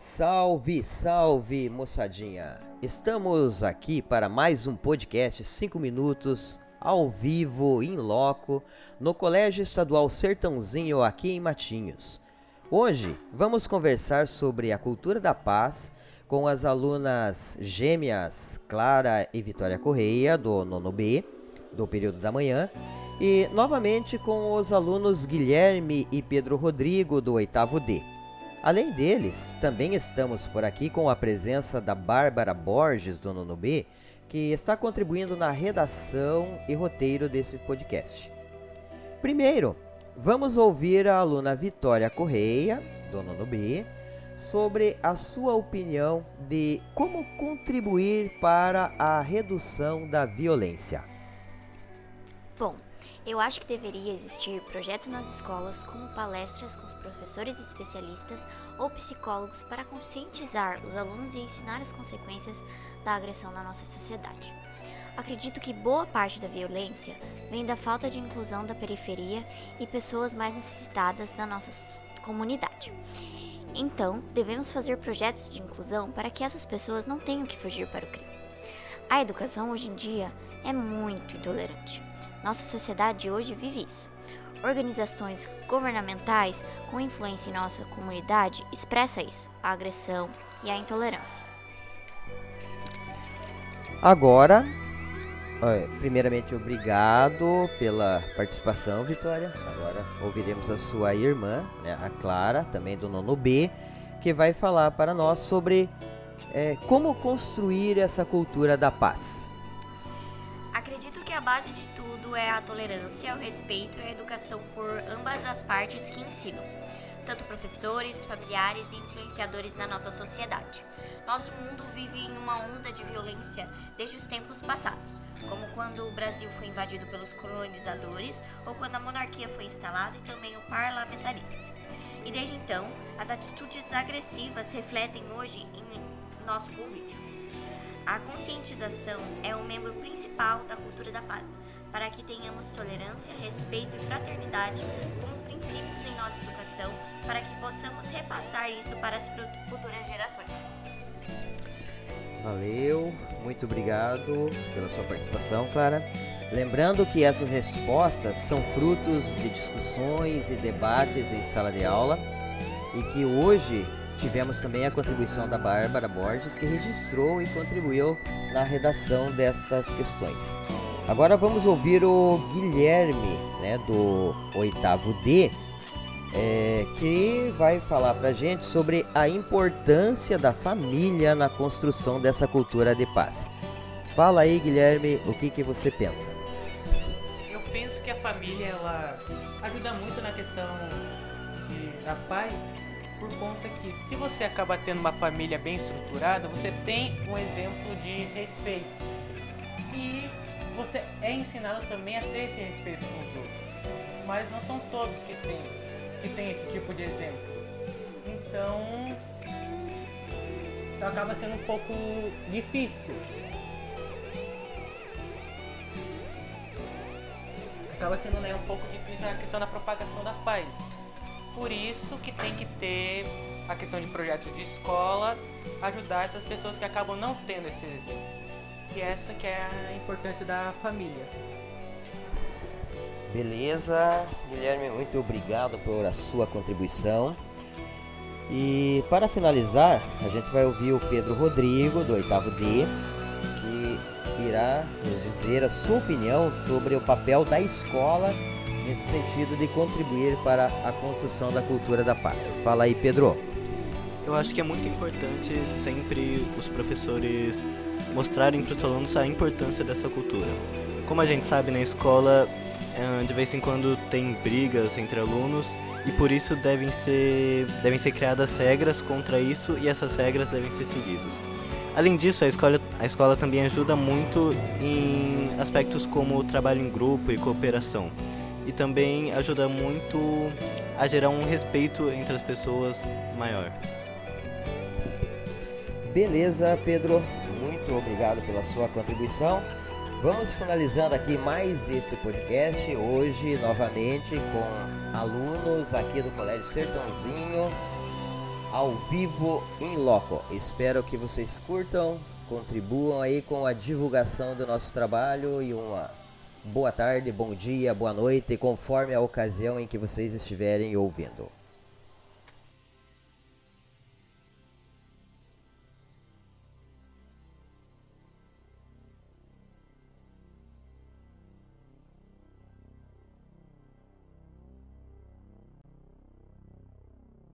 Salve, salve, moçadinha! Estamos aqui para mais um podcast 5 minutos ao vivo, em loco, no Colégio Estadual Sertãozinho aqui em Matinhos. Hoje vamos conversar sobre a cultura da paz com as alunas gêmeas Clara e Vitória Correia, do nono B, do período da manhã, e novamente com os alunos Guilherme e Pedro Rodrigo, do oitavo D. Além deles, também estamos por aqui com a presença da Bárbara Borges, do nono B, que está contribuindo na redação e roteiro desse podcast. Primeiro, vamos ouvir a aluna Vitória Correia, do nono B, sobre a sua opinião de como contribuir para a redução da violência. Bom, eu acho que deveria existir projetos nas escolas, como palestras com os professores especialistas ou psicólogos para conscientizar os alunos e ensinar as consequências da agressão na nossa sociedade. Acredito que boa parte da violência vem da falta de inclusão da periferia e pessoas mais necessitadas da nossa comunidade. Então, devemos fazer projetos de inclusão para que essas pessoas não tenham que fugir para o crime. A educação hoje em dia é muito intolerante. Nossa sociedade hoje vive isso. Organizações governamentais com influência em nossa comunidade expressa isso, a agressão e a intolerância. Agora, primeiramente obrigado pela participação, Vitória. Agora ouviremos a sua irmã, né, a Clara, também do nono B, que vai falar para nós sobre é, como construir essa cultura da paz. Acredito que a base de tudo é a tolerância, o respeito e a educação por ambas as partes que ensinam, tanto professores, familiares e influenciadores na nossa sociedade. Nosso mundo vive em uma onda de violência desde os tempos passados, como quando o Brasil foi invadido pelos colonizadores ou quando a monarquia foi instalada e também o parlamentarismo. E desde então, as atitudes agressivas refletem hoje em nosso convívio. A conscientização é um membro principal da cultura da paz, para que tenhamos tolerância, respeito e fraternidade como princípios em nossa educação, para que possamos repassar isso para as futuras gerações. Valeu, muito obrigado pela sua participação, Clara. Lembrando que essas respostas são frutos de discussões e debates em sala de aula e que hoje tivemos também a contribuição da Bárbara Borges, que registrou e contribuiu na redação destas questões. Agora vamos ouvir o Guilherme, né, do oitavo D, é, que vai falar para gente sobre a importância da família na construção dessa cultura de paz. Fala aí, Guilherme, o que, que você pensa? Eu penso que a família ela ajuda muito na questão de, da paz, por conta que se você acaba tendo uma família bem estruturada, você tem um exemplo de respeito. E você é ensinado também a ter esse respeito com os outros. Mas não são todos que têm que tem esse tipo de exemplo. Então, acaba sendo um pouco difícil. Acaba sendo né, um pouco difícil a questão da propagação da paz. Por isso que tem que ter a questão de projetos de escola, ajudar essas pessoas que acabam não tendo esse exemplo. E essa que é a importância da família. Beleza, Guilherme, muito obrigado por a sua contribuição. E para finalizar, a gente vai ouvir o Pedro Rodrigo, do oitavo D, que irá nos dizer a sua opinião sobre o papel da escola nesse sentido de contribuir para a construção da cultura da paz. Fala aí, Pedro. Eu acho que é muito importante sempre os professores mostrarem para os alunos a importância dessa cultura. Como a gente sabe na escola, ah, de vez em quando tem brigas entre alunos e por isso devem ser, devem ser criadas regras contra isso e essas regras devem ser seguidas. Além disso, a escola, a escola também ajuda muito em aspectos como o trabalho em grupo e cooperação. E também ajuda muito a gerar um respeito entre as pessoas maior. Beleza, Pedro. Muito obrigado pela sua contribuição. Vamos finalizando aqui mais este podcast, hoje novamente com alunos aqui do Colégio Sertãozinho ao vivo em loco. Espero que vocês curtam, contribuam aí com a divulgação do nosso trabalho e uma boa tarde, bom dia, boa noite, conforme a ocasião em que vocês estiverem ouvindo.